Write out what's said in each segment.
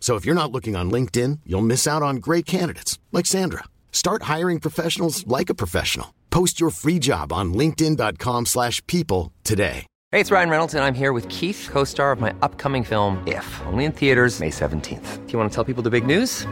So if you're not looking on LinkedIn, you'll miss out on great candidates like Sandra. Start hiring professionals like a professional. Post your free job on linkedin.com/people today. Hey, it's Ryan Reynolds, and I'm here with Keith, co star of my upcoming film, If, only in theaters, May 17th. Do you want to tell people the big news?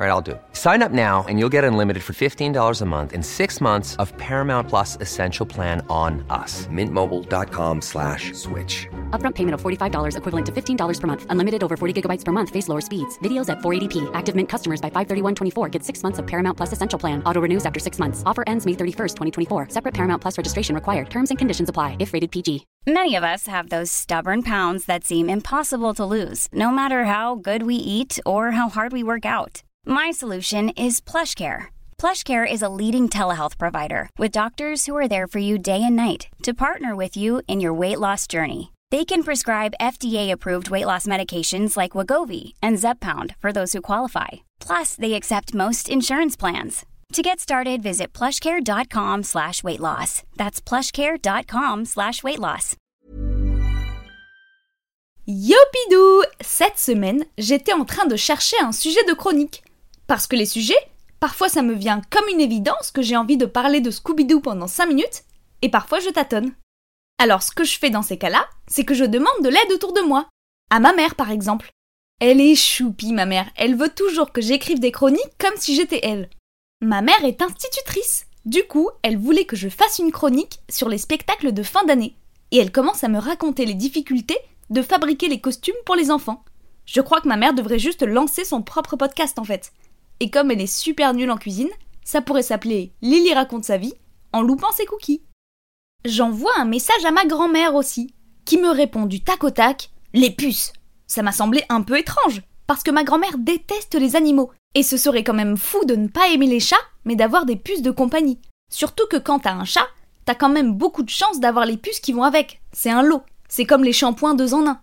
All right, I'll do it. Sign up now and you'll get unlimited for $15 a month in six months of Paramount Plus Essential Plan on us. Mintmobile.com slash switch. Upfront payment of $45 equivalent to $15 per month. Unlimited over 40 gigabytes per month. Face lower speeds. Videos at 480p. Active Mint customers by 531.24 get six months of Paramount Plus Essential Plan. Auto renews after six months. Offer ends May 31st, 2024. Separate Paramount Plus registration required. Terms and conditions apply if rated PG. Many of us have those stubborn pounds that seem impossible to lose, no matter how good we eat or how hard we work out. My solution is PlushCare. PlushCare is a leading telehealth provider with doctors who are there for you day and night to partner with you in your weight loss journey. They can prescribe FDA-approved weight loss medications like Wagovi and Zepbound for those who qualify. Plus, they accept most insurance plans. To get started, visit plushcare.com slash weight loss. That's plushcare.com slash weight loss. Yopidou Cette semaine, j'étais en train de chercher un sujet de chronique. Parce que les sujets, parfois ça me vient comme une évidence que j'ai envie de parler de Scooby-Doo pendant 5 minutes, et parfois je tâtonne. Alors ce que je fais dans ces cas-là, c'est que je demande de l'aide autour de moi. À ma mère par exemple. Elle est choupie ma mère, elle veut toujours que j'écrive des chroniques comme si j'étais elle. Ma mère est institutrice. Du coup, elle voulait que je fasse une chronique sur les spectacles de fin d'année. Et elle commence à me raconter les difficultés de fabriquer les costumes pour les enfants. Je crois que ma mère devrait juste lancer son propre podcast en fait. Et comme elle est super nulle en cuisine, ça pourrait s'appeler Lily raconte sa vie en loupant ses cookies. J'envoie un message à ma grand-mère aussi, qui me répond du tac au tac Les puces Ça m'a semblé un peu étrange, parce que ma grand-mère déteste les animaux, et ce serait quand même fou de ne pas aimer les chats, mais d'avoir des puces de compagnie. Surtout que quand t'as un chat, t'as quand même beaucoup de chances d'avoir les puces qui vont avec. C'est un lot. C'est comme les shampoings deux en un.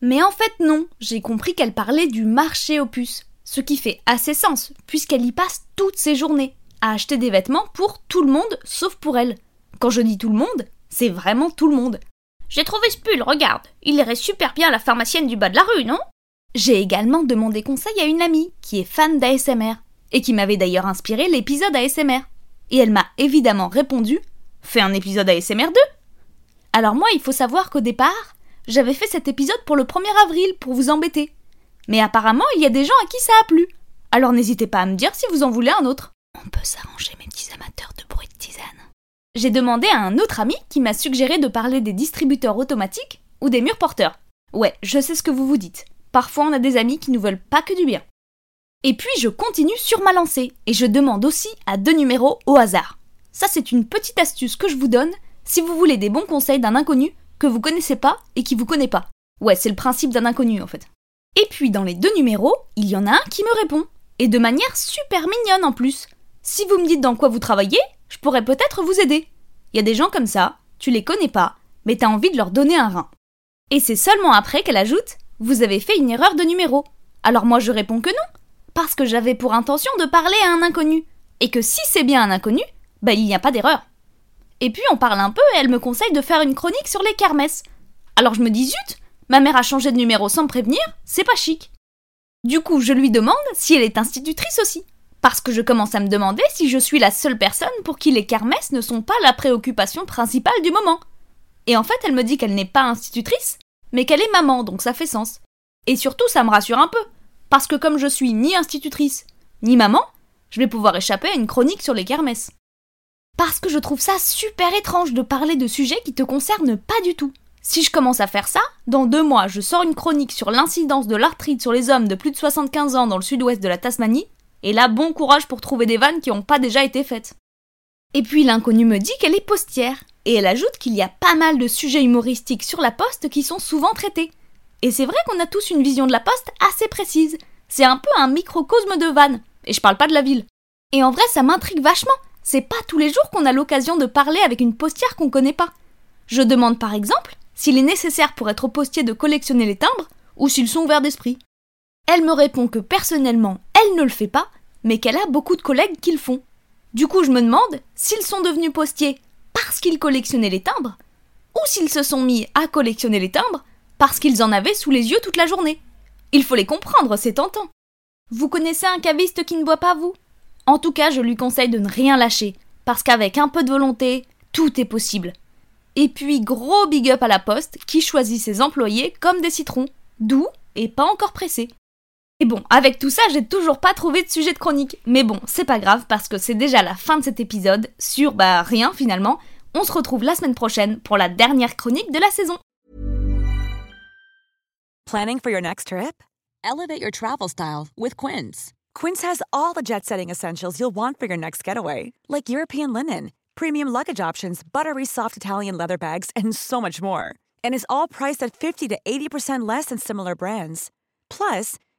Mais en fait non, j'ai compris qu'elle parlait du marché aux puces, ce qui fait assez sens, puisqu'elle y passe toutes ses journées, à acheter des vêtements pour tout le monde, sauf pour elle. Quand je dis tout le monde, c'est vraiment tout le monde. J'ai trouvé ce pull, regarde, il irait super bien à la pharmacienne du bas de la rue, non? J'ai également demandé conseil à une amie, qui est fan d'ASMR, et qui m'avait d'ailleurs inspiré l'épisode ASMR. Et elle m'a évidemment répondu Fais un épisode ASMR 2 Alors moi, il faut savoir qu'au départ, j'avais fait cet épisode pour le 1er avril, pour vous embêter. Mais apparemment, il y a des gens à qui ça a plu. Alors n'hésitez pas à me dire si vous en voulez un autre. On peut s'arranger, mes J'ai demandé à un autre ami qui m'a suggéré de parler des distributeurs automatiques ou des murs porteurs. Ouais, je sais ce que vous vous dites. Parfois, on a des amis qui nous veulent pas que du bien. Et puis, je continue sur ma lancée et je demande aussi à deux numéros au hasard. Ça, c'est une petite astuce que je vous donne si vous voulez des bons conseils d'un inconnu que vous connaissez pas et qui vous connaît pas. Ouais, c'est le principe d'un inconnu en fait. Et puis dans les deux numéros, il y en a un qui me répond. Et de manière super mignonne en plus. Si vous me dites dans quoi vous travaillez, je pourrais peut-être vous aider. Il y a des gens comme ça, tu les connais pas, mais t'as envie de leur donner un rein. Et c'est seulement après qu'elle ajoute Vous avez fait une erreur de numéro. Alors moi je réponds que non, parce que j'avais pour intention de parler à un inconnu. Et que si c'est bien un inconnu, bah il n'y a pas d'erreur. Et puis on parle un peu et elle me conseille de faire une chronique sur les kermesses. Alors je me dis zut, ma mère a changé de numéro sans me prévenir, c'est pas chic. Du coup, je lui demande si elle est institutrice aussi. Parce que je commence à me demander si je suis la seule personne pour qui les kermesses ne sont pas la préoccupation principale du moment. Et en fait, elle me dit qu'elle n'est pas institutrice, mais qu'elle est maman, donc ça fait sens. Et surtout, ça me rassure un peu. Parce que comme je suis ni institutrice, ni maman, je vais pouvoir échapper à une chronique sur les kermesses. Parce que je trouve ça super étrange de parler de sujets qui te concernent pas du tout. Si je commence à faire ça, dans deux mois, je sors une chronique sur l'incidence de l'arthrite sur les hommes de plus de 75 ans dans le sud-ouest de la Tasmanie, et là, bon courage pour trouver des vannes qui n'ont pas déjà été faites. Et puis l'inconnu me dit qu'elle est postière, et elle ajoute qu'il y a pas mal de sujets humoristiques sur la poste qui sont souvent traités. Et c'est vrai qu'on a tous une vision de la poste assez précise. C'est un peu un microcosme de vannes, Et je parle pas de la ville. Et en vrai, ça m'intrigue vachement. C'est pas tous les jours qu'on a l'occasion de parler avec une postière qu'on connaît pas. Je demande par exemple s'il est nécessaire pour être postier de collectionner les timbres ou s'ils sont ouverts d'esprit. Elle me répond que personnellement, elle ne le fait pas, mais qu'elle a beaucoup de collègues qui le font. Du coup, je me demande s'ils sont devenus postiers parce qu'ils collectionnaient les timbres ou s'ils se sont mis à collectionner les timbres parce qu'ils en avaient sous les yeux toute la journée. Il faut les comprendre, c'est tentant. Vous connaissez un caviste qui ne boit pas, vous? En tout cas, je lui conseille de ne rien lâcher, parce qu'avec un peu de volonté, tout est possible. Et puis, gros big up à la poste qui choisit ses employés comme des citrons, doux et pas encore pressés. Et bon, avec tout ça, j'ai toujours pas trouvé de sujet de chronique. Mais bon, c'est pas grave parce que c'est déjà la fin de cet épisode sur bah rien finalement. On se retrouve la semaine prochaine pour la dernière chronique de la saison. Planning for your next trip? Elevate your travel style with Quince. Quince has all the jet setting essentials you'll want for your next getaway, like European linen, premium luggage options, buttery soft Italian leather bags, and so much more. And is all priced at 50 to 80% less than similar brands. Plus,